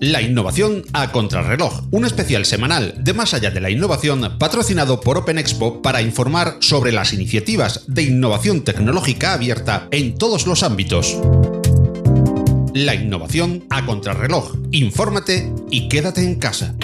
La innovación a contrarreloj, un especial semanal de Más allá de la innovación patrocinado por Open Expo para informar sobre las iniciativas de innovación tecnológica abierta en todos los ámbitos. La innovación a contrarreloj. Infórmate y quédate en casa.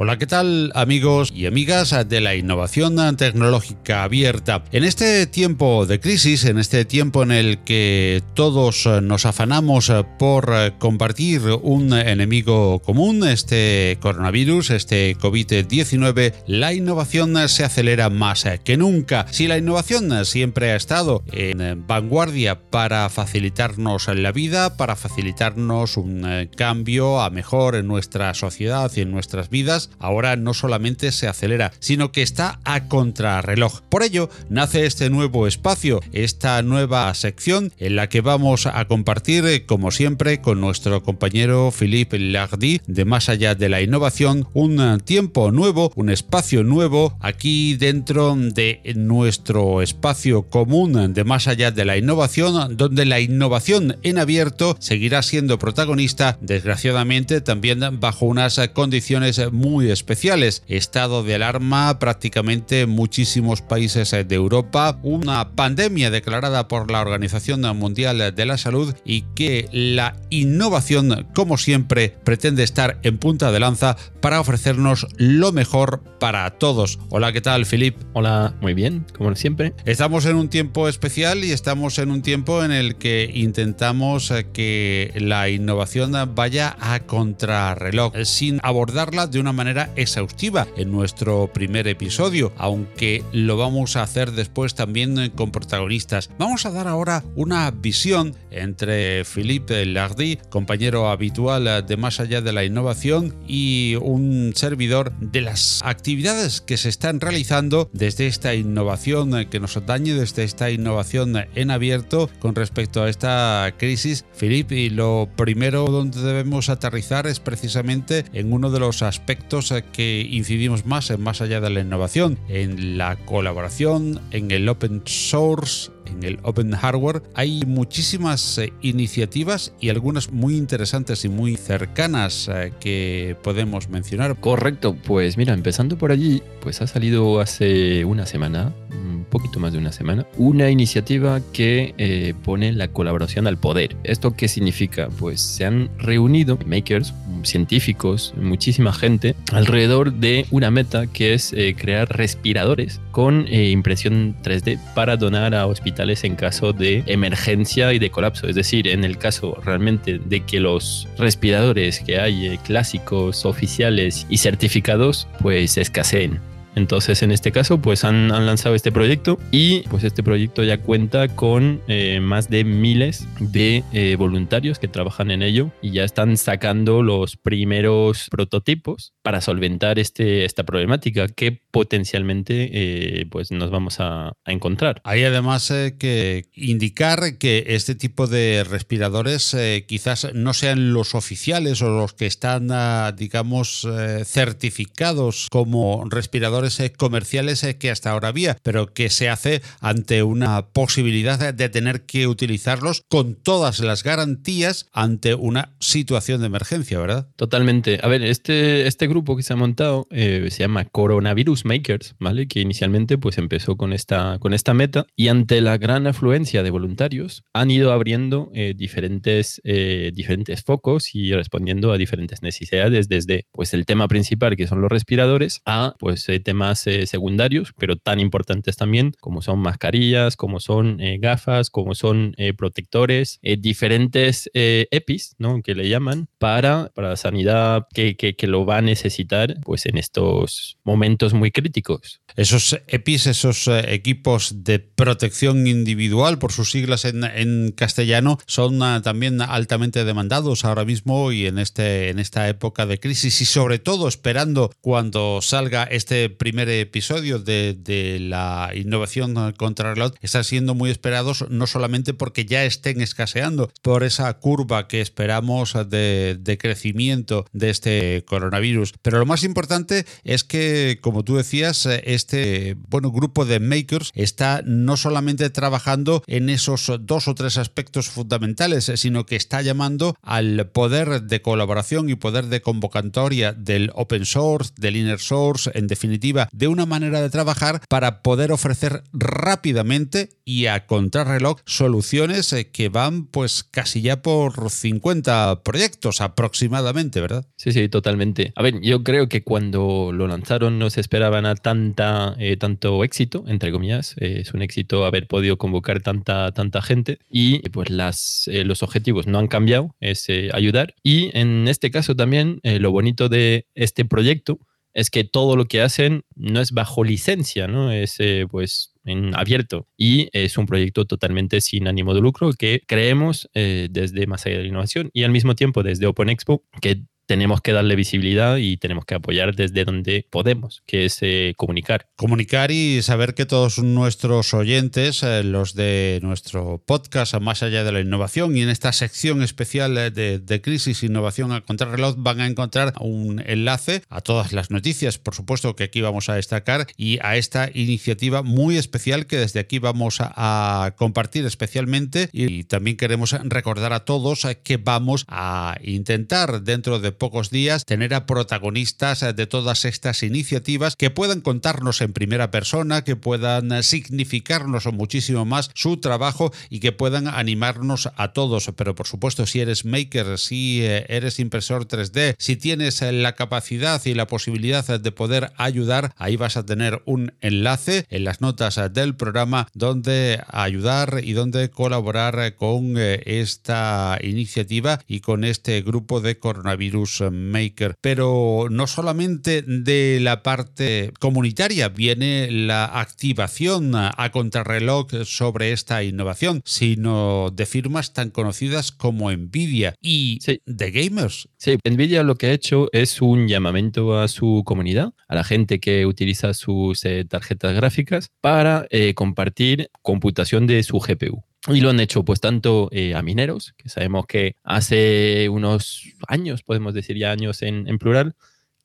Hola, ¿qué tal amigos y amigas de la innovación tecnológica abierta? En este tiempo de crisis, en este tiempo en el que todos nos afanamos por compartir un enemigo común, este coronavirus, este COVID-19, la innovación se acelera más que nunca. Si la innovación siempre ha estado en vanguardia para facilitarnos la vida, para facilitarnos un cambio a mejor en nuestra sociedad y en nuestras vidas, ahora no solamente se acelera, sino que está a contrarreloj. Por ello, nace este nuevo espacio, esta nueva sección en la que vamos a compartir, eh, como siempre, con nuestro compañero Philippe Lardy de Más allá de la innovación, un tiempo nuevo, un espacio nuevo aquí dentro de nuestro espacio común de Más allá de la innovación, donde la innovación en abierto seguirá siendo protagonista, desgraciadamente también bajo unas condiciones muy especiales. Estado de alarma prácticamente muchísimos países de Europa, una pandemia declarada por la Organización Mundial de la Salud y que la innovación, como siempre, pretende estar en punta de lanza para ofrecernos lo mejor para todos. Hola, ¿qué tal, Filip? Hola, muy bien, como siempre. Estamos en un tiempo especial y estamos en un tiempo en el que intentamos que la innovación vaya a contrarreloj, sin abordarla de una manera exhaustiva en nuestro primer episodio, aunque lo vamos a hacer después también con protagonistas. Vamos a dar ahora una visión entre Philippe Lardy, compañero habitual de Más allá de la innovación, y un servidor de las actividades que se están realizando desde esta innovación que nos atañe, desde esta innovación en abierto con respecto a esta crisis. Philippe, y lo primero donde debemos aterrizar es precisamente en uno de los aspectos que incidimos más en más allá de la innovación, en la colaboración, en el open source, en el Open Hardware hay muchísimas eh, iniciativas y algunas muy interesantes y muy cercanas eh, que podemos mencionar. Correcto, pues mira, empezando por allí, pues ha salido hace una semana, un poquito más de una semana, una iniciativa que eh, pone la colaboración al poder. ¿Esto qué significa? Pues se han reunido makers, científicos, muchísima gente alrededor de una meta que es crear respiradores con impresión 3D para donar a hospitales en caso de emergencia y de colapso. Es decir, en el caso realmente de que los respiradores que hay eh, clásicos, oficiales y certificados pues escaseen. Entonces, en este caso, pues han, lanzado este proyecto y pues este proyecto ya cuenta con eh, más de miles de eh, voluntarios que trabajan en ello y ya están sacando los primeros prototipos para solventar este, esta problemática que potencialmente eh, pues nos vamos a, encontrar. Hay además que indicar que este tipo de respiradores quizás no sean los oficiales o los que están, ah, digamos, certificados como respiradores eh, comerciales eh, que hasta ahora había, pero que se hace ante una posibilidad de tener que utilizarlos con todas las garantías ante una situación de emergencia, ¿verdad? Totalmente. A ver, este, este grupo que se ha montado eh, se llama Coronavirus Makers, ¿vale? Que inicialmente pues empezó con esta, con esta meta y ante la gran afluencia de voluntarios han ido abriendo diferentes, diferentes focos y respondiendo a diferentes necesidades desde pues el tema principal que son los respiradores a pues temas eh, secundarios, pero tan importantes también, como son mascarillas, como son eh, gafas, como son eh, protectores, diferentes EPIs, ¿no? Que le llaman, para, para la sanidad que, que, que, lo va a necesitar pues en estos momentos muy críticos. Esos EPIs, esos equipos de protección individual, por sus siglas en, en castellano, son ah, también altamente demandados ahora mismo y en, este, en esta época de crisis y sobre todo esperando cuando salga este primer episodio de, la innovación contra reloj están siendo muy esperados no solamente porque ya estén escaseando por esa curva que esperamos de, crecimiento de este coronavirus, pero lo más importante es que, como tú decías, este bueno grupo de makers está no solamente trabajando en esos dos o tres aspectos fundamentales, sino que está llamando al poder de colaboración y poder de convocatoria del open source, del inner source, en definitiva, de una manera de trabajar para poder ofrecer rápidamente y a contrarreloj soluciones eh, que van pues casi ya por 50 proyectos aproximadamente, ¿verdad? Sí, sí, totalmente. A ver, yo creo que cuando lo lanzaron no se esperaban a tanta, eh, tanto éxito, entre comillas. Eh, es un éxito haber podido convocar tanta, tanta gente y pues las, los objetivos no han cambiado, es ayudar. Y en este caso también lo bonito de este proyecto es que todo lo que hacen no es bajo licencia, ¿no? Es pues en abierto y es un proyecto totalmente sin ánimo de lucro que creemos eh, desde Más allá de la innovación y al mismo tiempo desde Open Expo que tenemos que darle visibilidad y tenemos que apoyar desde donde podemos, que es eh, comunicar. Comunicar y saber que todos nuestros oyentes, eh, los de nuestro podcast Más allá de la innovación y en esta sección especial de, de crisis innovación a contrarreloj van a encontrar un enlace a todas las noticias, por supuesto que aquí vamos a destacar y a esta iniciativa muy especial que desde aquí vamos a, compartir especialmente y también queremos recordar a todos que vamos a intentar dentro de pocos días tener a protagonistas de todas estas iniciativas que puedan contarnos en primera persona, que puedan significarnos muchísimo más su trabajo y que puedan animarnos a todos. Pero por supuesto, si eres maker, si eh, eres impresor 3D, si tienes la capacidad y la posibilidad de poder ayudar, ahí vas a tener un enlace en las notas del programa donde ayudar y donde colaborar con eh, esta iniciativa y con este grupo de coronavirus Maker. Pero no solamente de la parte comunitaria viene la activación a contrarreloj sobre esta innovación, sino de firmas tan conocidas como Nvidia y de gamers. Sí, Nvidia lo que ha hecho es un llamamiento a su comunidad, a la gente que utiliza sus eh, tarjetas gráficas para eh, compartir computación de su GPU. Y lo han hecho pues tanto eh, a mineros, que sabemos que hace unos años, podemos decir ya años en, plural,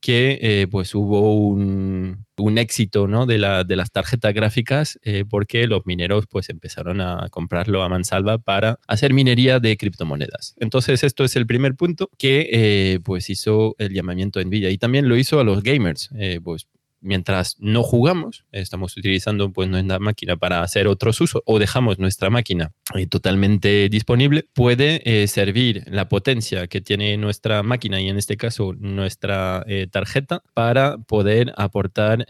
que eh, pues hubo un, éxito ¿no? de, la, de, las tarjetas gráficas eh, porque los mineros pues empezaron a comprarlo a mansalva para hacer minería de criptomonedas. Entonces esto es el primer punto que pues hizo el llamamiento de Nvidia y también lo hizo a los gamers. pues mientras no jugamos, estamos utilizando pues, nuestra máquina para hacer otros usos o dejamos nuestra máquina eh, totalmente disponible, puede eh, servir la potencia que tiene nuestra máquina y en este caso nuestra eh, tarjeta para poder aportar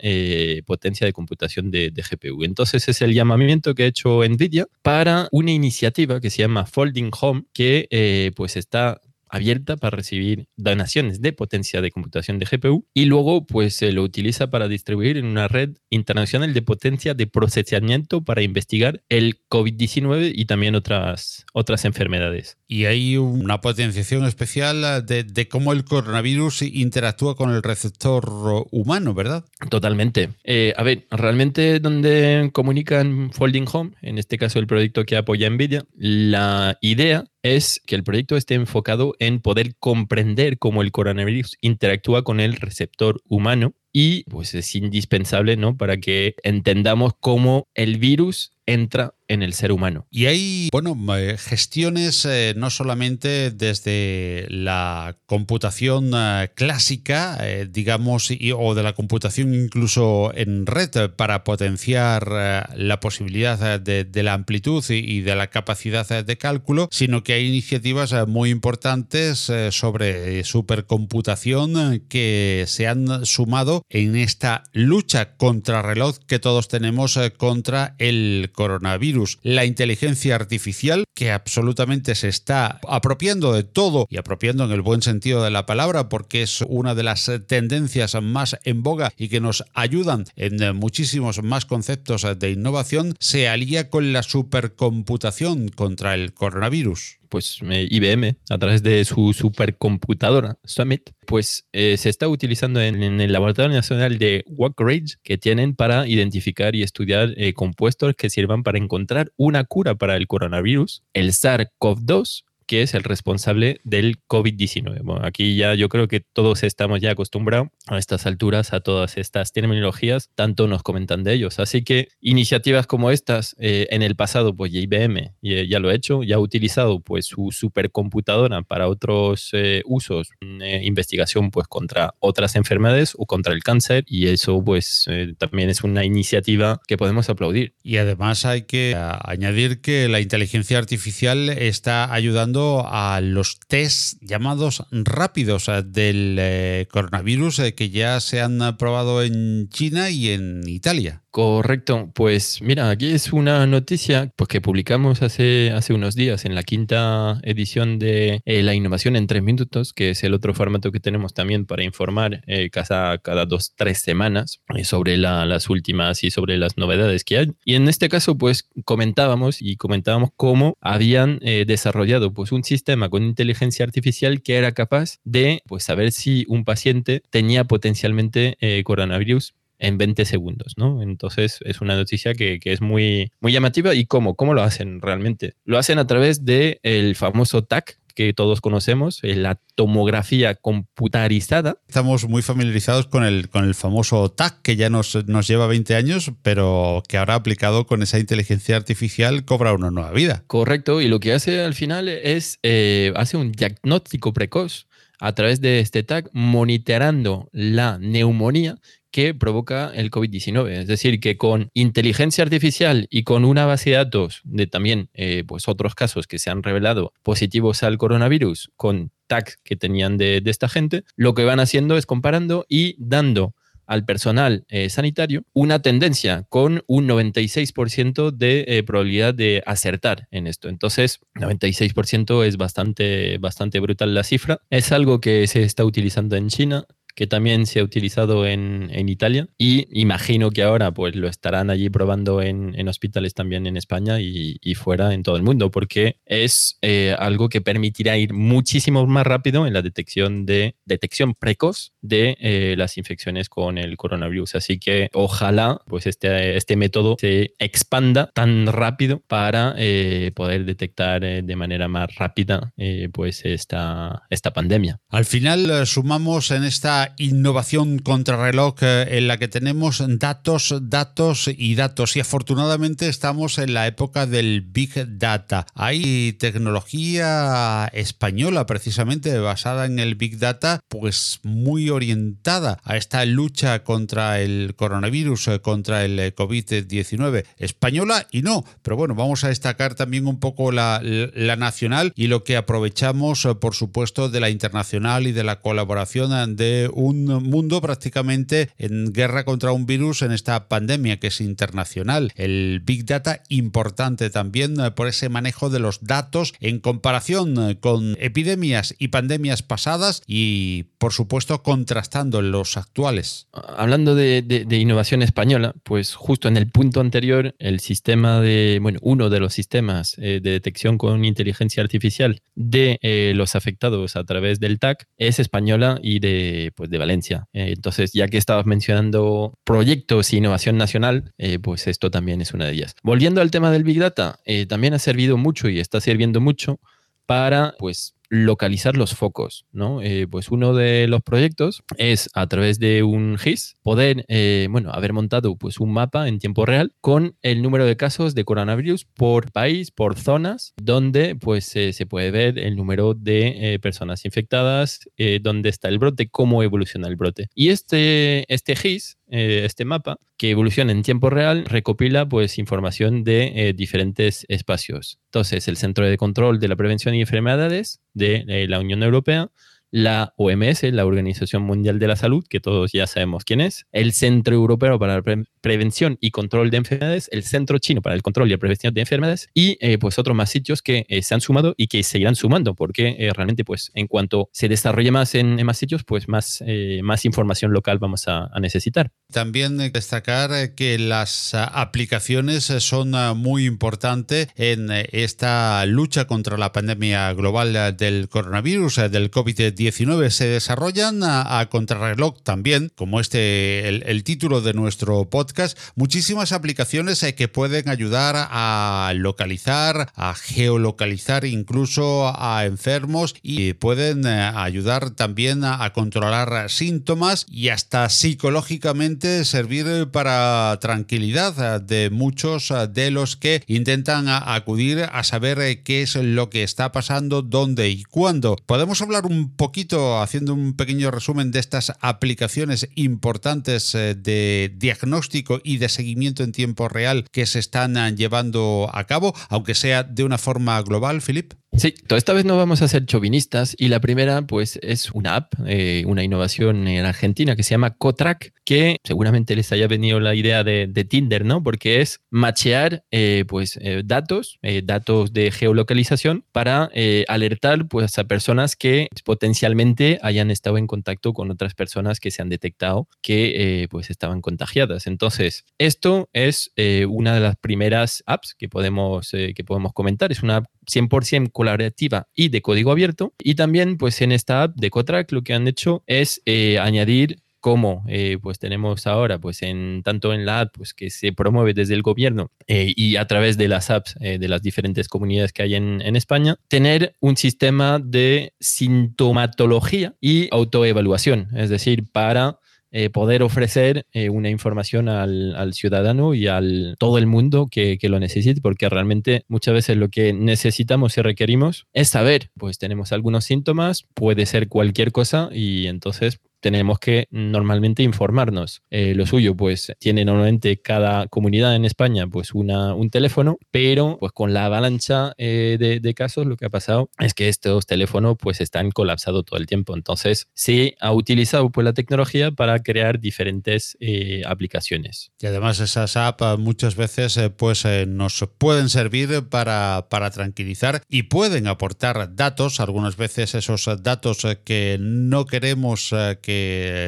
potencia de computación de, de, GPU. Entonces es el llamamiento que ha hecho NVIDIA para una iniciativa que se llama Folding Home que pues está abierta para recibir donaciones de potencia de computación de GPU y luego pues se lo utiliza para distribuir en una red internacional de potencia de procesamiento para investigar el COVID-19 y también otras, otras enfermedades. Y hay una potenciación especial de, cómo el coronavirus interactúa con el receptor humano, ¿verdad? Totalmente. Eh, a ver, realmente donde comunican Folding Home, en este caso el proyecto que apoya NVIDIA, la idea es que el proyecto esté enfocado en poder comprender cómo el coronavirus interactúa con el receptor humano y pues es indispensable, ¿no? Para que entendamos cómo el virus entra en el ser humano. Y hay, bueno, eh, gestiones eh, no solamente desde la computación eh, clásica, digamos, o de la computación incluso en red para potenciar la posibilidad de, la amplitud y, de la capacidad de cálculo, sino que hay iniciativas muy importantes sobre supercomputación que se han sumado en esta lucha contra reloj que todos tenemos contra el coronavirus, la inteligencia artificial que absolutamente se está apropiando de todo y apropiando en el buen sentido de la palabra porque es una de las tendencias más en boga y que nos ayudan en muchísimos más conceptos de innovación, se alía con la supercomputación contra el coronavirus pues IBM a través de su supercomputadora Summit, pues eh, se está utilizando en, el Laboratorio Nacional de Ridge que tienen para identificar y estudiar eh, compuestos que sirvan para encontrar una cura para el coronavirus, el SARS-CoV-2 que es el responsable del COVID-19. Bueno, aquí ya yo creo que todos estamos ya acostumbrados a estas alturas a todas estas terminologías, tanto nos comentan de ellos. Así que iniciativas como estas, eh, en el pasado, pues IBM ya lo ha hecho, ya ha utilizado pues su supercomputadora para otros eh, usos, investigación pues contra otras enfermedades o contra el cáncer, y eso pues también es una iniciativa que podemos aplaudir. Y además hay que añadir que la inteligencia artificial está ayudando a los test llamados rápidos eh, del eh, coronavirus eh, que ya se han probado en China y en Italia. Correcto, pues mira, aquí es una noticia pues, que publicamos hace, hace unos días en la quinta edición de La innovación en tres minutos, que es el otro formato que tenemos también para informar cada, cada dos, tres semanas sobre las últimas y sobre las novedades que hay. Y en este caso, pues comentábamos y comentábamos cómo habían desarrollado pues, un sistema con inteligencia artificial que era capaz de pues, saber si un paciente tenía potencialmente coronavirus en 20 segundos, ¿no? Entonces es una noticia que, es muy, muy llamativa. ¿Y cómo? ¿Cómo lo hacen realmente? Lo hacen a través del el famoso TAC, que todos conocemos, eh, la tomografía computarizada. Estamos muy familiarizados con el, con el famoso TAC, que ya nos, nos lleva 20 años, pero que ahora aplicado con esa inteligencia artificial cobra una nueva vida. Correcto, y lo que hace al final es, eh, hace un diagnóstico precoz a través de este TAC, monitoreando la neumonía que provoca el COVID-19. Es decir, que con inteligencia artificial y con una base de datos de también eh, pues otros casos que se han revelado positivos al coronavirus con tags que tenían de, esta gente, lo que van haciendo es comparando y dando al personal eh, sanitario una tendencia con un 96% de eh, probabilidad de acertar en esto. Entonces, 96% es bastante, bastante brutal la cifra. Es algo que se está utilizando en China, que también se ha utilizado en, en, Italia. Y imagino que ahora pues lo estarán allí probando en, en hospitales también en España y, y, fuera en todo el mundo porque es eh, algo que permitirá ir muchísimo más rápido en la detección de detección precoz de eh, las infecciones con el coronavirus. Así que ojalá pues este, este método se expanda tan rápido para eh, poder detectar de manera más rápida pues esta, esta pandemia. Al final sumamos en esta innovación contrarreloj eh, en la que tenemos datos, datos y datos. Y afortunadamente estamos en la época del Big Data. Hay tecnología española precisamente basada en el Big Data, pues muy orientada a esta lucha contra el coronavirus, eh, contra el eh, COVID-19. Española y no, pero bueno, vamos a destacar también un poco la, la nacional y lo que aprovechamos, por supuesto, de la internacional y de la colaboración de un mundo prácticamente en guerra contra un virus en esta pandemia que es internacional. El Big Data importante también eh, por ese manejo de los datos en comparación eh, con epidemias y pandemias pasadas y por supuesto contrastando los actuales. Hablando de, innovación española, pues justo en el punto anterior, el sistema de, bueno, uno de los sistemas eh, de detección con inteligencia artificial de los afectados a través del TAC es española y de pues, de Valencia. Eh, entonces, ya que estabas mencionando proyectos e innovación nacional, eh, pues esto también es una de ellas. Volviendo al tema del Big Data, eh, también ha servido mucho y está sirviendo mucho para pues localizar los focos, ¿no? Eh, pues uno de los proyectos es a través de un GIS poder, eh, bueno, haber montado pues un mapa en tiempo real con el número de casos de coronavirus por país, por zonas, donde pues se puede ver el número de eh, personas infectadas, dónde está el brote, cómo evoluciona el brote. Y este, este GIS este mapa, que evoluciona en tiempo real, recopila pues información de diferentes espacios. Entonces, el Centro de Control de la Prevención y Enfermedades de la Unión Europea la OMS, la Organización Mundial de la Salud, que todos ya sabemos quién es, el Centro Europeo para la Prevención y Control de Enfermedades, el Centro Chino para el Control y la Prevención de Enfermedades y eh, pues otros más sitios que eh, se han sumado y que seguirán sumando, porque eh, realmente pues en cuanto se desarrolle más en, más sitios, pues más, más información local vamos a, a necesitar. También destacar que las aplicaciones son muy importantes en esta lucha contra la pandemia global del coronavirus, del COVID-19 COVID-19. Se desarrollan a, contrarreloj también, como este el, título de nuestro podcast, muchísimas aplicaciones que pueden ayudar a localizar, a geolocalizar incluso a enfermos y pueden ayudar también a, a controlar síntomas y hasta psicológicamente servir para tranquilidad de muchos de los que intentan acudir a saber qué es lo que está pasando, dónde y cuándo. Podemos hablar un poquito, haciendo un pequeño resumen de estas aplicaciones importantes eh, de diagnóstico y de seguimiento en tiempo real que se están eh, llevando a cabo, aunque sea de una forma global, Philip. Sí, esta vez no vamos a ser chauvinistas y la primera pues es una app, eh, una innovación en Argentina que se llama Cotrack, que seguramente les haya venido la idea de, Tinder, ¿no? Porque es machear eh, pues eh, datos, datos de geolocalización para alertar pues a personas que potencialmente hayan estado en contacto con otras personas que se han detectado que pues estaban contagiadas. Entonces, esto es una de las primeras apps que podemos, que podemos comentar. Es una app 100% colaborativa y de código abierto. Y también, pues en esta app de Cotrack lo que han hecho es eh, añadir como eh, pues tenemos ahora, pues en tanto en la app pues que se promueve desde el gobierno eh, y a través de las apps de las diferentes comunidades que hay en, en, España, tener un sistema de sintomatología y autoevaluación, es decir, para eh, poder ofrecer eh, una información al, ciudadano y al todo el mundo que, que, lo necesite, porque realmente muchas veces lo que necesitamos y requerimos es saber, pues tenemos algunos síntomas, puede ser cualquier cosa y entonces tenemos que normalmente informarnos. Eh, lo suyo, pues tiene normalmente cada comunidad en España pues una, un teléfono, pero pues con la avalancha eh, de, casos lo que ha pasado es que estos teléfonos pues están colapsados todo el tiempo. Entonces se ha utilizado pues la tecnología para crear diferentes eh, aplicaciones. Y además esas apps muchas veces pues nos pueden servir para, para tranquilizar y pueden aportar datos, algunas veces esos datos que no queremos que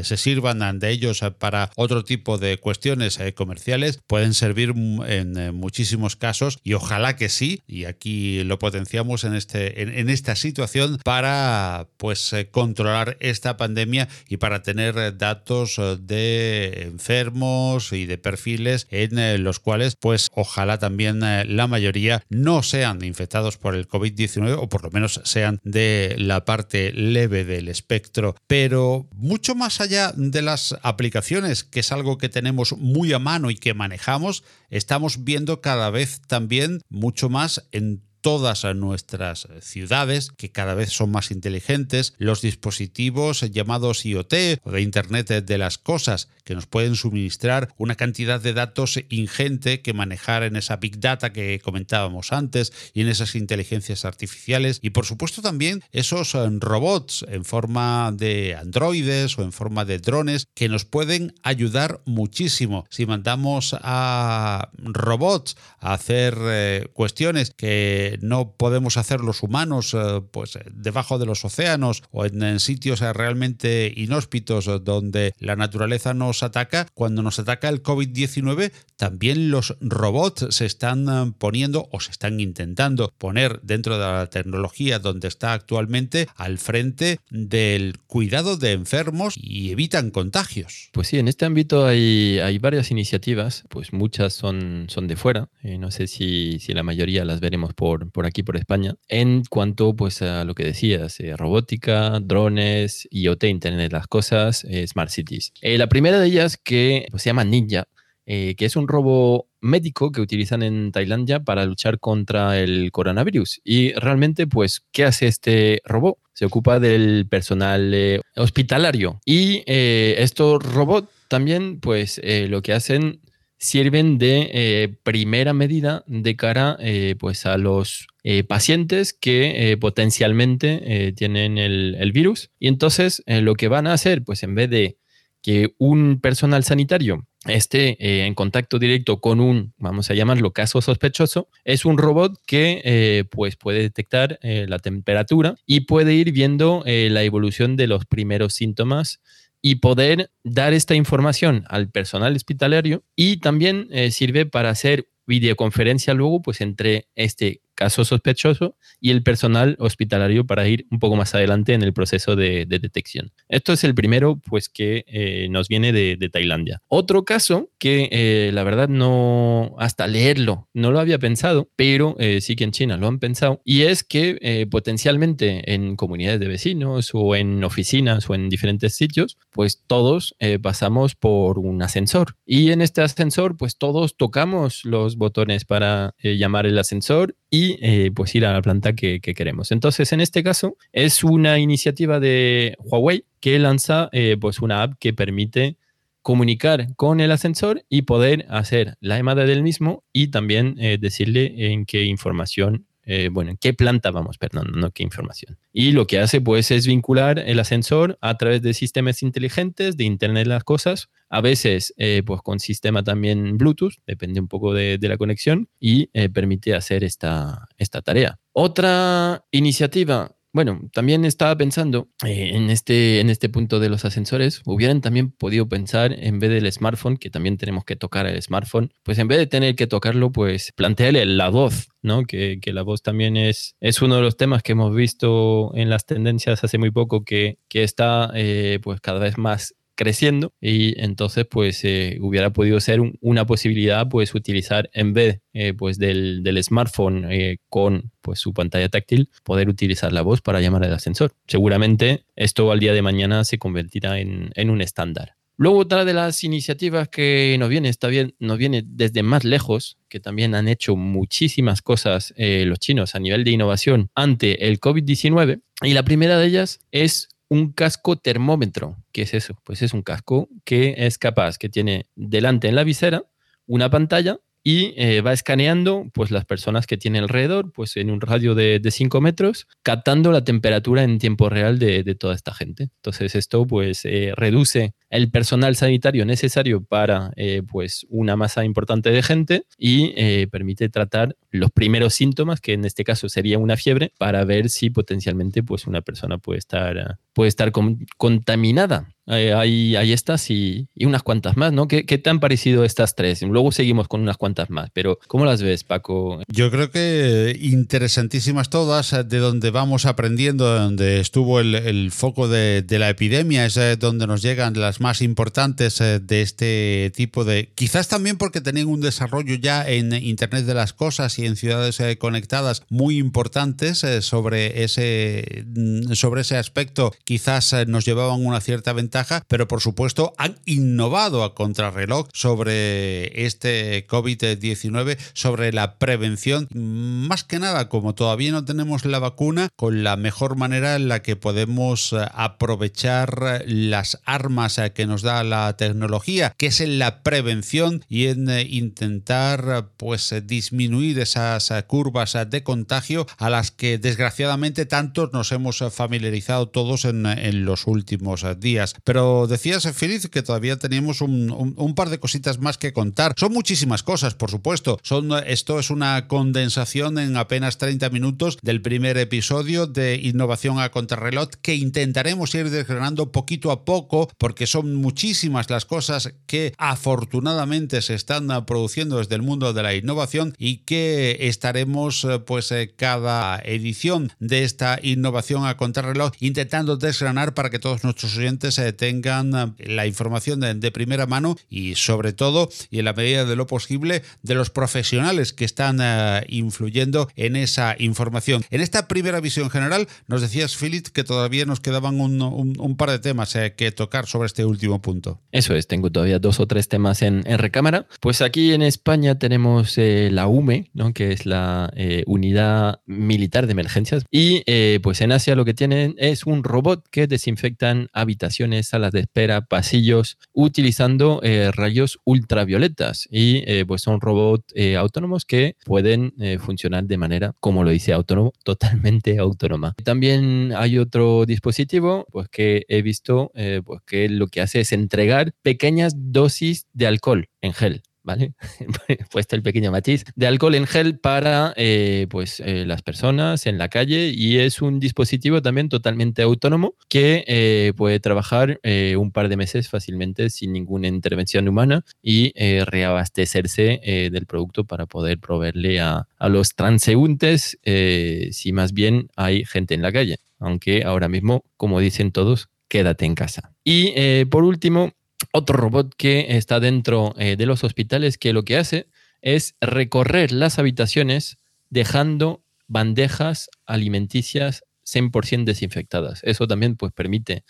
se sirvan de ellos para otro tipo de cuestiones eh, comerciales pueden servir en eh, muchísimos casos y ojalá que sí y aquí lo potenciamos en este en, esta situación para pues eh, controlar esta pandemia y para tener datos de enfermos y de perfiles en los cuales pues ojalá también la mayoría no sean infectados por el COVID-19 o por lo menos sean de la parte leve del espectro. Pero mucho más allá de las aplicaciones, que es algo que tenemos muy a mano y que manejamos, estamos viendo cada vez también mucho más en todas nuestras ciudades, que cada vez son más inteligentes, los dispositivos llamados IoT o de Internet de las Cosas, que nos pueden suministrar una cantidad de datos ingente que manejar en esa Big Data que comentábamos antes y en esas inteligencias artificiales. Y por supuesto también esos eh, robots en forma de androides o en forma de drones que nos pueden ayudar muchísimo. Si mandamos a robots a hacer eh, cuestiones que no podemos hacer los humanos eh, pues, eh, debajo de los océanos o en, sitios eh, realmente inhóspitos donde la naturaleza nos ataca, cuando nos ataca el COVID-19, también los robots se están poniendo o se están intentando poner dentro de la tecnología donde está actualmente al frente del cuidado de enfermos y evitan contagios. Pues sí, en este ámbito hay, hay varias iniciativas, pues muchas son, son de fuera, no sé si, si la mayoría las veremos por, por, aquí, por España, en cuanto pues, a lo que decías, eh, robótica, drones, IoT, Internet de las Cosas, eh, Smart Cities. Eh, la primera de ellas que pues, se llama Ninja, que es un robo médico que utilizan en Tailandia para luchar contra el coronavirus. Y realmente, pues, ¿qué hace este robot? Se ocupa del personal hospitalario. Y estos robots también, pues, lo que hacen sirven de eh, primera medida de cara eh, pues a los eh, pacientes que potencialmente tienen el, virus. Y entonces lo que van a hacer, pues en vez de que un personal sanitario esté en contacto directo con un, vamos a llamarlo caso sospechoso, es un robot que pues puede detectar la temperatura y puede ir viendo la evolución de los primeros síntomas y poder dar esta información al personal hospitalario y también eh, sirve para hacer videoconferencia luego pues entre este caso sospechoso y el personal hospitalario para ir un poco más adelante en el proceso de, detección. Esto es el primero, pues que eh, nos viene de, Tailandia. Otro caso que eh, la verdad no, hasta leerlo, no lo había pensado, pero eh, sí que en China lo han pensado, y es que potencialmente en comunidades de vecinos o en oficinas o en diferentes sitios, pues todos pasamos por un ascensor. Y en este ascensor, pues todos tocamos los botones para llamar el ascensor y eh, pues ir a la planta que, queremos. Entonces, en este caso, es una iniciativa de Huawei que lanza eh, pues una app que permite comunicar con el ascensor y poder hacer la llamada del mismo y también eh, decirle en qué información eh, bueno, en qué planta vamos, perdón, no qué información. Y lo que hace pues es vincular el ascensor a través de sistemas inteligentes, de Internet de las cosas, a veces eh, pues con sistema también Bluetooth, depende un poco de, la conexión y eh, permite hacer esta, esta tarea. Otra iniciativa bueno, también estaba pensando eh, en, este, en este punto de los ascensores, hubieran también podido pensar en vez del smartphone, que también tenemos que tocar el smartphone, pues en vez de tener que tocarlo, pues plantearle la voz, ¿no? Que, que la voz también es, es uno de los temas que hemos visto en las tendencias hace muy poco, que, que está eh, pues cada vez más creciendo y entonces pues eh, hubiera podido ser una posibilidad pues utilizar en vez eh, pues del, smartphone eh, con pues su pantalla táctil poder utilizar la voz para llamar al ascensor. Seguramente esto al día de mañana se convertirá en, un estándar. Luego otra de las iniciativas que nos viene, está bien, nos viene desde más lejos, que también han hecho muchísimas cosas los chinos a nivel de innovación ante el COVID-19. Y la primera de ellas es un casco termómetro. ¿Qué es eso? Pues es un casco que es capaz, que tiene delante en la visera una pantalla y eh, va escaneando pues las personas que tiene alrededor, pues en un radio de 5 metros, captando la temperatura en tiempo real de, toda esta gente. Entonces esto pues eh, reduce el personal sanitario necesario para eh, pues una masa importante de gente y permite tratar los primeros síntomas, que en este caso sería una fiebre, para ver si potencialmente pues una persona puede estar, puede estar contaminada eh, ahí, ahí estás y, unas cuantas más, ¿no? ¿Qué, te han parecido estas tres? Luego seguimos con unas cuantas más, pero ¿cómo las ves, Paco? Yo creo que interesantísimas todas, eh, de donde vamos aprendiendo, donde estuvo el, foco de, la epidemia, es eh, donde nos llegan las más importantes de este tipo de... Quizás también porque tenían un desarrollo ya en Internet de las Cosas y en ciudades conectadas muy importantes sobre ese, mm, sobre ese aspecto, quizás nos llevaban una cierta ventaja pero por supuesto han innovado a contrarreloj sobre este COVID-19, sobre la prevención, más que nada como todavía no tenemos la vacuna, con la mejor manera en la que podemos eh, aprovechar las armas eh, que nos da la tecnología, que es en la prevención y en eh, intentar pues disminuir esas curvas de contagio a las que desgraciadamente tantos nos hemos familiarizado todos en los últimos días. Pero decías, Feliz, que todavía teníamos un, par de cositas más que contar. Son muchísimas cosas, por supuesto. Esto es una condensación en apenas 30 minutos del primer episodio de Innovación a Contrarreloj que intentaremos ir desgranando poquito a poco porque son muchísimas las cosas que afortunadamente se están produciendo desde el mundo de la innovación y que estaremos pues eh, cada edición de esta innovación a contrarreloj intentando desgranar para que todos nuestros oyentes se tengan eh, la información de, primera mano y sobre todo y en la medida de lo posible de los profesionales que están eh, influyendo en esa información. En esta primera visión general nos decías, Philip, que todavía nos quedaban un, par de temas eh, que tocar sobre este último punto. Eso es, tengo todavía dos o tres temas en, recámara. Pues aquí en España tenemos la UME, ¿no? que es la Unidad Militar de Emergencias, y pues en Asia lo que tienen es un robot que desinfectan habitaciones salas de espera, pasillos, utilizando eh, rayos ultravioletas. Y eh, pues son robots eh, autónomos que pueden funcionar de manera, como lo dice autónomo, totalmente autónoma. También hay otro dispositivo pues, que he visto pues, que lo que hace es entregar pequeñas dosis de alcohol en gel ¿vale? Puesto el pequeño matiz, de alcohol en gel para eh, pues, eh, las personas en la calle y es un dispositivo también totalmente autónomo que eh, puede trabajar un par de meses fácilmente sin ninguna intervención humana y reabastecerse del producto para poder proveerle a, a los transeúntes si más bien hay gente en la calle. Aunque ahora mismo, como dicen todos, quédate en casa. Y por último, otro robot que está dentro eh, de los hospitales que lo que hace es recorrer las habitaciones dejando bandejas alimenticias 100% desinfectadas. Eso también pues, permite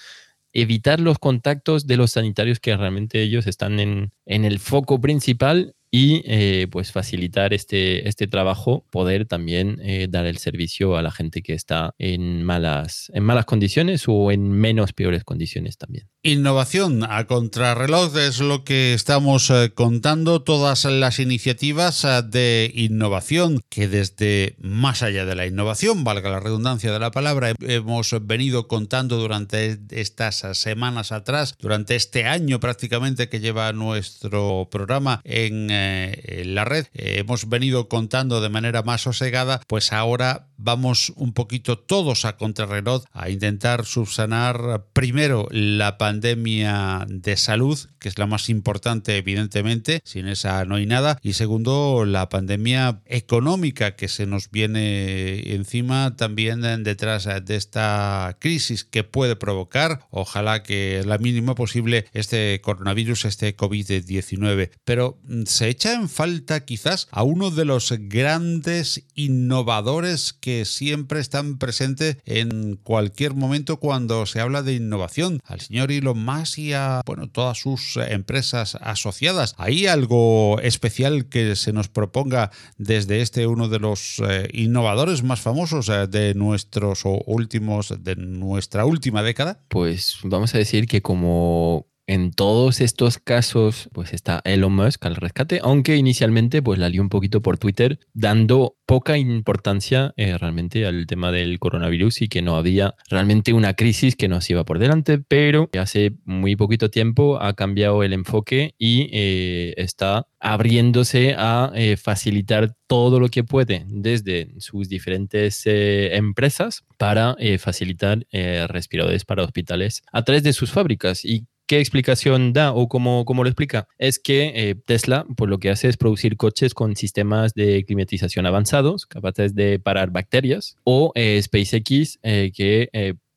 evitar los contactos de los sanitarios que realmente ellos están en, en el foco principal y eh, pues facilitar este, este trabajo, poder también eh, dar el servicio a la gente que está en malas, en malas condiciones o en menos peores condiciones también. Innovación a contrarreloj es lo que estamos eh, contando, todas las iniciativas de innovación que desde más allá de la innovación, valga la redundancia de la palabra, hemos venido contando durante estas semanas atrás, durante este año prácticamente que lleva nuestro programa en eh, la red. Eh, hemos venido contando de manera más sosegada, pues ahora vamos un poquito todos a contrarreloj a intentar subsanar primero la pandemia de salud, que es la más importante evidentemente, sin esa no hay nada, y segundo la pandemia económica que se nos viene encima también detrás de esta crisis que puede provocar, ojalá que la mínima posible este coronavirus, este COVID-19, pero mm, se echa en falta quizás a uno de los grandes innovadores que siempre están presentes en cualquier momento cuando se habla de innovación, al señor Elon Musk y a bueno, todas sus empresas asociadas. ¿Hay algo especial que se nos proponga desde este uno de los eh, innovadores más famosos eh, de nuestros últimos de nuestra última década? Pues vamos a decir que como en todos estos casos, pues está Elon Musk al rescate, aunque inicialmente pues la lió un poquito por Twitter, dando poca importancia eh, realmente al tema del coronavirus y que no había realmente una crisis que nos iba por delante, pero hace muy poquito tiempo ha cambiado el enfoque y eh, está abriéndose a eh, facilitar todo lo que puede desde sus diferentes empresas para facilitar respiradores para hospitales a través de sus fábricas. Y ¿Qué explicación da o cómo, cómo lo explica? Es que eh, Tesla pues lo que hace es producir coches con sistemas de climatización avanzados, capaces de parar bacterias, o eh, SpaceX eh, que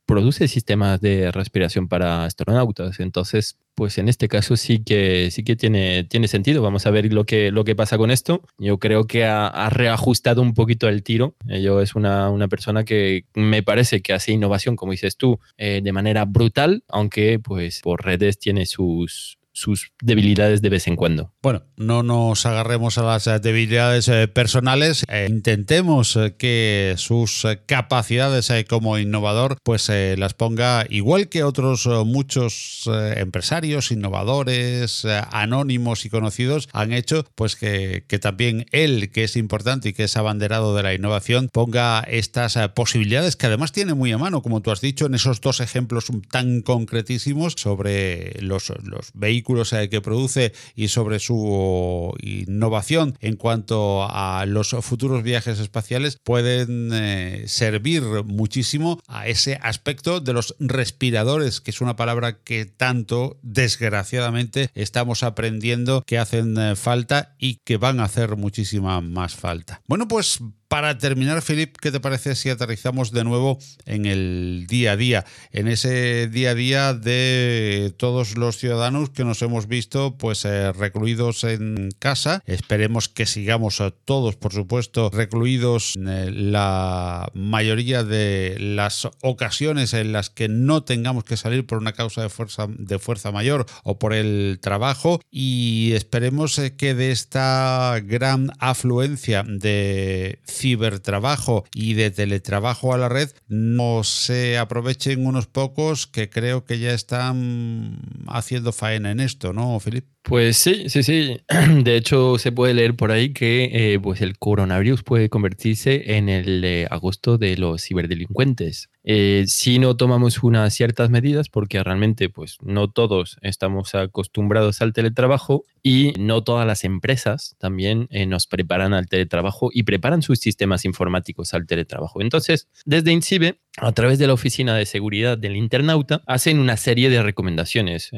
produce sistemas de respiración para astronautas. Entonces, pues en este caso sí que sí que tiene, tiene sentido. Vamos a ver lo que, lo que pasa con esto. Yo creo que ha, reajustado un poquito el tiro. Yo es una, una, persona que me parece que hace innovación, como dices tú, eh, de manera brutal, aunque pues por redes tiene sus, sus debilidades de vez en cuando. Bueno, no nos agarremos a las eh, debilidades eh, personales, e intentemos eh, que sus capacidades como innovador pues las ponga igual que otros muchos empresarios, innovadores, anónimos y conocidos han hecho, pues que, también él, que es importante y que es abanderado de la innovación, ponga estas posibilidades que además tiene muy a mano, como tú has dicho, en esos dos ejemplos tan concretísimos sobre los vehículos eh, que produce y sobre su innovación en cuanto a los futuros viajes espaciales pueden eh, servir muchísimo a ese aspecto de los respiradores, que es una palabra que tanto desgraciadamente estamos aprendiendo que hacen eh, falta y que van a hacer muchísima más falta. Bueno, pues para terminar, Filip, ¿qué te parece si aterrizamos de nuevo en el día a día? En ese día a día de todos los ciudadanos que nos hemos visto pues eh, recluidos en casa. Esperemos que sigamos a todos, por supuesto, recluidos en eh, la mayoría de las ocasiones en las que no tengamos que salir por una causa de fuerza, de fuerza mayor o por el trabajo. Y esperemos eh, que de esta gran afluencia de cibertrabajo y de teletrabajo a la red no se aprovechen unos pocos que creo que ya están haciendo faena en esto, ¿no, Filip? Pues sí, sí, sí. De hecho, se puede leer por ahí que eh, pues el coronavirus puede convertirse en el eh, agosto de los ciberdelincuentes. Eh, si no tomamos unas ciertas medidas, porque realmente pues no todos estamos acostumbrados al teletrabajo y no todas las empresas también nos preparan al teletrabajo y preparan sus sistemas informáticos al teletrabajo. Entonces, desde INCIBE, a través de la Oficina de Seguridad del Internauta, hacen una serie de recomendaciones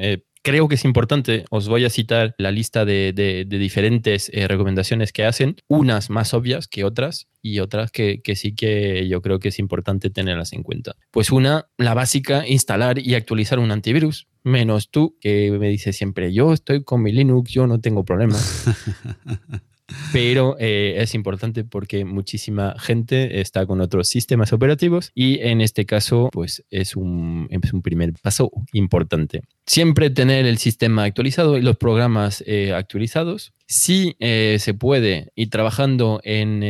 creo que es importante, os voy a citar la lista de, diferentes eh, recomendaciones que hacen, unas más obvias que otras y otras que, que, sí que yo creo que es importante tenerlas en cuenta. Pues una, la básica, instalar y actualizar un antivirus, menos tú que me dices siempre, yo estoy con mi Linux, yo no tengo problemas. pero eh, es importante porque muchísima gente está con otros sistemas operativos y en este caso pues es un, es un primer paso importante. Siempre tener el sistema actualizado y los programas eh, actualizados. Si eh, se puede y trabajando en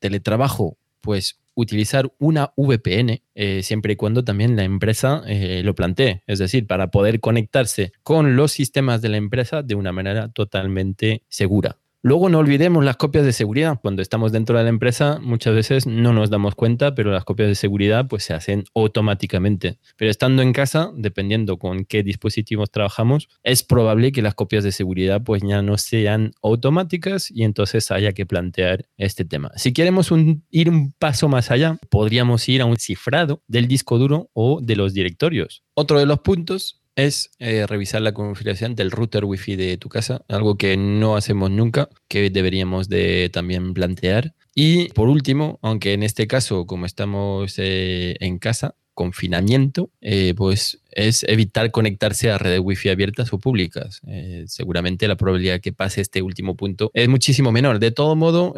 teletrabajo, pues utilizar una VPN siempre y cuando también la empresa lo plantee, es decir, para poder conectarse con los sistemas de la empresa de una manera totalmente segura. Luego no olvidemos las copias de seguridad. Cuando estamos dentro de la empresa muchas veces no nos damos cuenta, pero las copias de seguridad pues se hacen automáticamente. Pero estando en casa, dependiendo con qué dispositivos trabajamos, es probable que las copias de seguridad pues ya no sean automáticas y entonces haya que plantear este tema. Si queremos ir un paso más allá, podríamos ir a un cifrado del disco duro o de los directorios. Otro de los puntos es eh, revisar la configuración del router wifi de tu casa, algo que no hacemos nunca, que deberíamos de también plantear. Y por último, aunque en este caso, como estamos eh, en casa, confinamiento, eh, pues es evitar conectarse a redes wifi abiertas o públicas. seguramente la probabilidad que pase este último punto es muchísimo menor. De todo modo,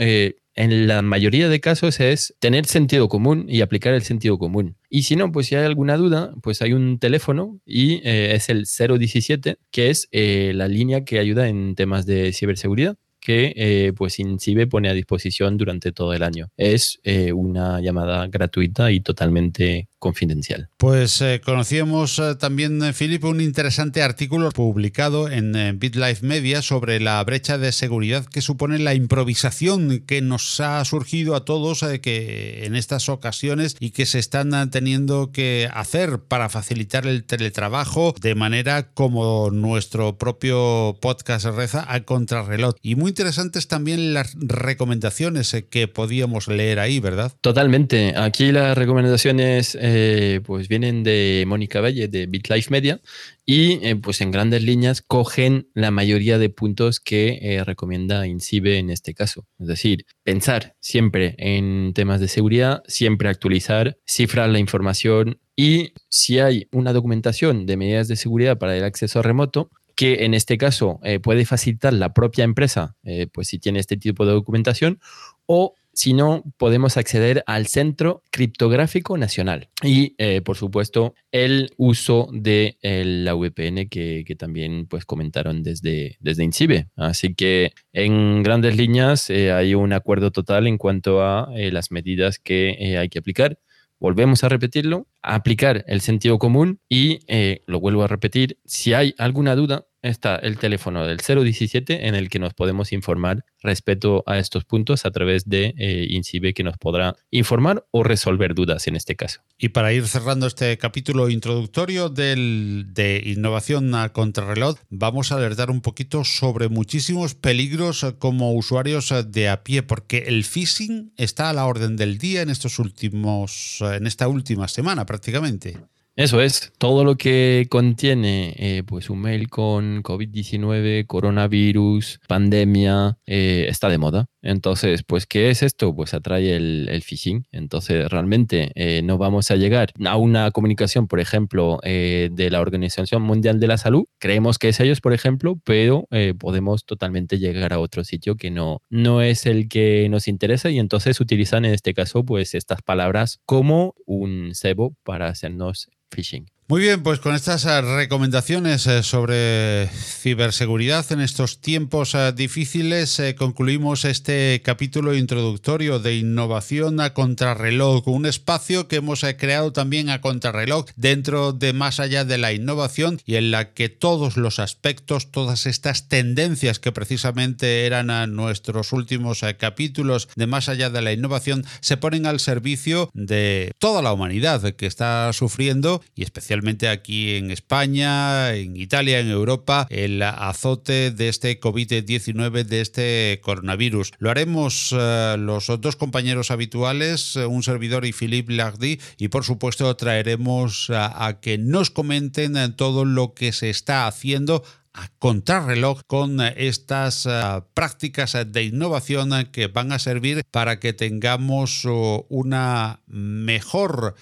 en la mayoría de casos es tener sentido común y aplicar el sentido común. Y si no, pues si hay alguna duda, pues hay un teléfono y eh, es el 017, que es eh, la línea que ayuda en temas de ciberseguridad que eh, pues INCIBE pone a disposición durante todo el año. Es una llamada gratuita y totalmente confidencial. Pues eh, conocíamos también, Filipe, un interesante artículo publicado en BitLife Media sobre la brecha de seguridad que supone la improvisación que nos ha surgido a todos que en estas ocasiones y que se están teniendo que hacer para facilitar el teletrabajo de manera como nuestro propio podcast reza a contrarreloj. Y muy interesantes también las recomendaciones eh, que podíamos leer ahí, ¿verdad? Totalmente. Aquí las recomendaciones eh, pues vienen de Mónica Valle de BitLife Media y eh, pues en grandes líneas cogen la mayoría de puntos que recomienda INCIBE en este caso. Es decir, pensar siempre en temas de seguridad, siempre actualizar, cifrar la información y si hay una documentación de medidas de seguridad para el acceso remoto, que en este caso eh, puede facilitar la propia empresa, eh, pues si tiene este tipo de documentación, o si no, podemos acceder al Centro Criptográfico Nacional y, eh, por supuesto, el uso de la VPN que, también pues, comentaron desde, desde INCIBE. Así que, en grandes líneas, hay un acuerdo total en cuanto a las medidas que hay que aplicar volvemos a repetirlo, aplicar el sentido común y eh, lo vuelvo a repetir, si hay alguna duda, está el teléfono del 017 en el que nos podemos informar respecto a estos puntos a través de eh, INCIBE que nos podrá informar o resolver dudas en este caso. Y para ir cerrando este capítulo introductorio del, de innovación a contrarreloj, vamos a alertar un poquito sobre muchísimos peligros como usuarios de a pie, porque el phishing está a la orden del día en estos últimos, en esta última semana prácticamente. Eso es, todo lo que contiene eh, pues un mail con COVID-19, coronavirus, pandemia, eh, está de moda. Entonces, pues, ¿qué es esto? Pues atrae el, phishing. Entonces, realmente eh, no vamos a llegar a una comunicación, por ejemplo, de la Organización Mundial de la Salud. Creemos que es ellos, por ejemplo, pero podemos totalmente llegar a otro sitio que no, no es el que nos interesa y entonces utilizan en este caso, pues, estas palabras como un cebo para hacernos phishing. Muy bien, pues con estas eh, recomendaciones eh, sobre ciberseguridad en estos tiempos eh, difíciles concluimos este capítulo introductorio de innovación a contrarreloj, un espacio que hemos creado también a contrarreloj dentro de más allá de la innovación y en la que todos los aspectos, todas estas tendencias que precisamente eran a nuestros últimos capítulos de más allá de la innovación se ponen al servicio de toda la humanidad que está sufriendo y especialmente aquí en España, en Italia, en Europa, el azote de este COVID-19, de este coronavirus. Lo haremos eh, los dos compañeros habituales, eh, un servidor y Philippe Lardy, y por supuesto traeremos a, que nos comenten todo lo que se está haciendo a contrarreloj con estas eh, prácticas de innovación que van a servir para que tengamos una mejor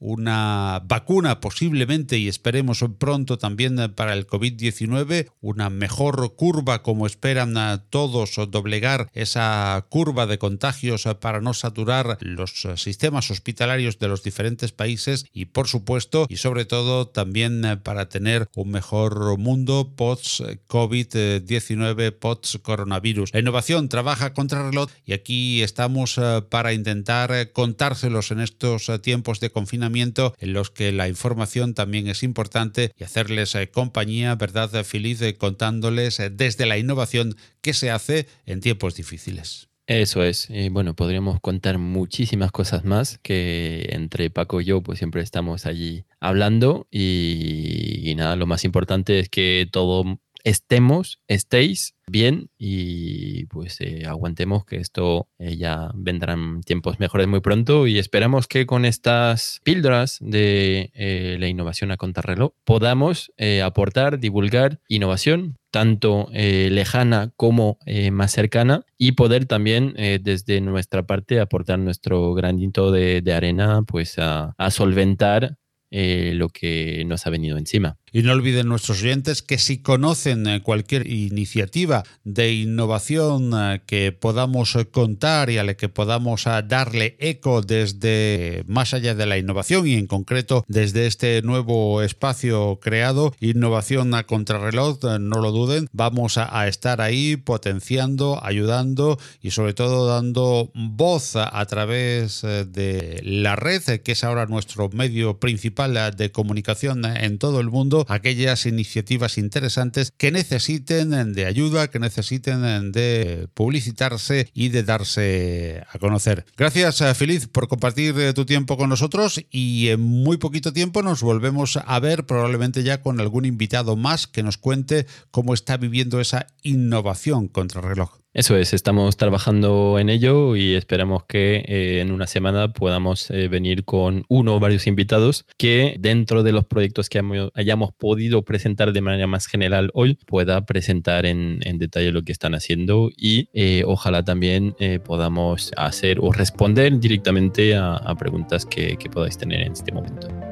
una vacuna posiblemente y esperemos pronto también para el COVID-19, una mejor curva como esperan todos doblegar esa curva de contagios para no saturar los sistemas hospitalarios de los diferentes países y por supuesto y sobre todo también para tener un mejor mundo post-COVID-19, post-coronavirus. La innovación trabaja contra reloj y aquí estamos eh, para intentar contárselos en estos tiempos de confinamiento en los que la información también es importante y hacerles eh, compañía, ¿verdad? Feliz eh, contándoles eh, desde la innovación qué se hace en tiempos difíciles. Eso es. Bueno, podríamos contar muchísimas cosas más que entre Paco y yo pues siempre estamos allí hablando y nada, lo más importante es que todo estemos, estéis bien y pues eh, aguantemos que esto eh, ya vendrán tiempos mejores muy pronto y esperamos que con estas píldoras de eh, la innovación a contrarreloj podamos aportar, divulgar innovación tanto lejana como más cercana y poder también desde nuestra parte aportar nuestro granito de, arena pues a solventar lo que nos ha venido encima. Y no olviden nuestros oyentes que si conocen eh, cualquier iniciativa de innovación eh, que podamos eh, contar y a la que podamos darle eco desde más allá de la innovación y en concreto desde este nuevo espacio creado, innovación a contrarreloj, no lo duden, vamos a, estar ahí potenciando, ayudando y sobre todo dando voz a, través de la red, que es ahora nuestro medio principal de comunicación en todo el mundo aquellas iniciativas interesantes que necesiten de ayuda, que necesiten de publicitarse y de darse a conocer. Gracias, eh, Feliz, por compartir eh, tu tiempo con nosotros y en muy poquito tiempo nos volvemos a ver, probablemente ya con algún invitado más que nos cuente cómo está viviendo esa innovación contra reloj. Eso es, estamos trabajando en ello y esperamos que eh, en una semana podamos eh, venir con uno o varios invitados que dentro de los proyectos que hayamos podido presentar de manera más general hoy pueda presentar en, detalle lo que están haciendo y eh, ojalá también podamos hacer o responder directamente a, preguntas que podáis tener en este momento.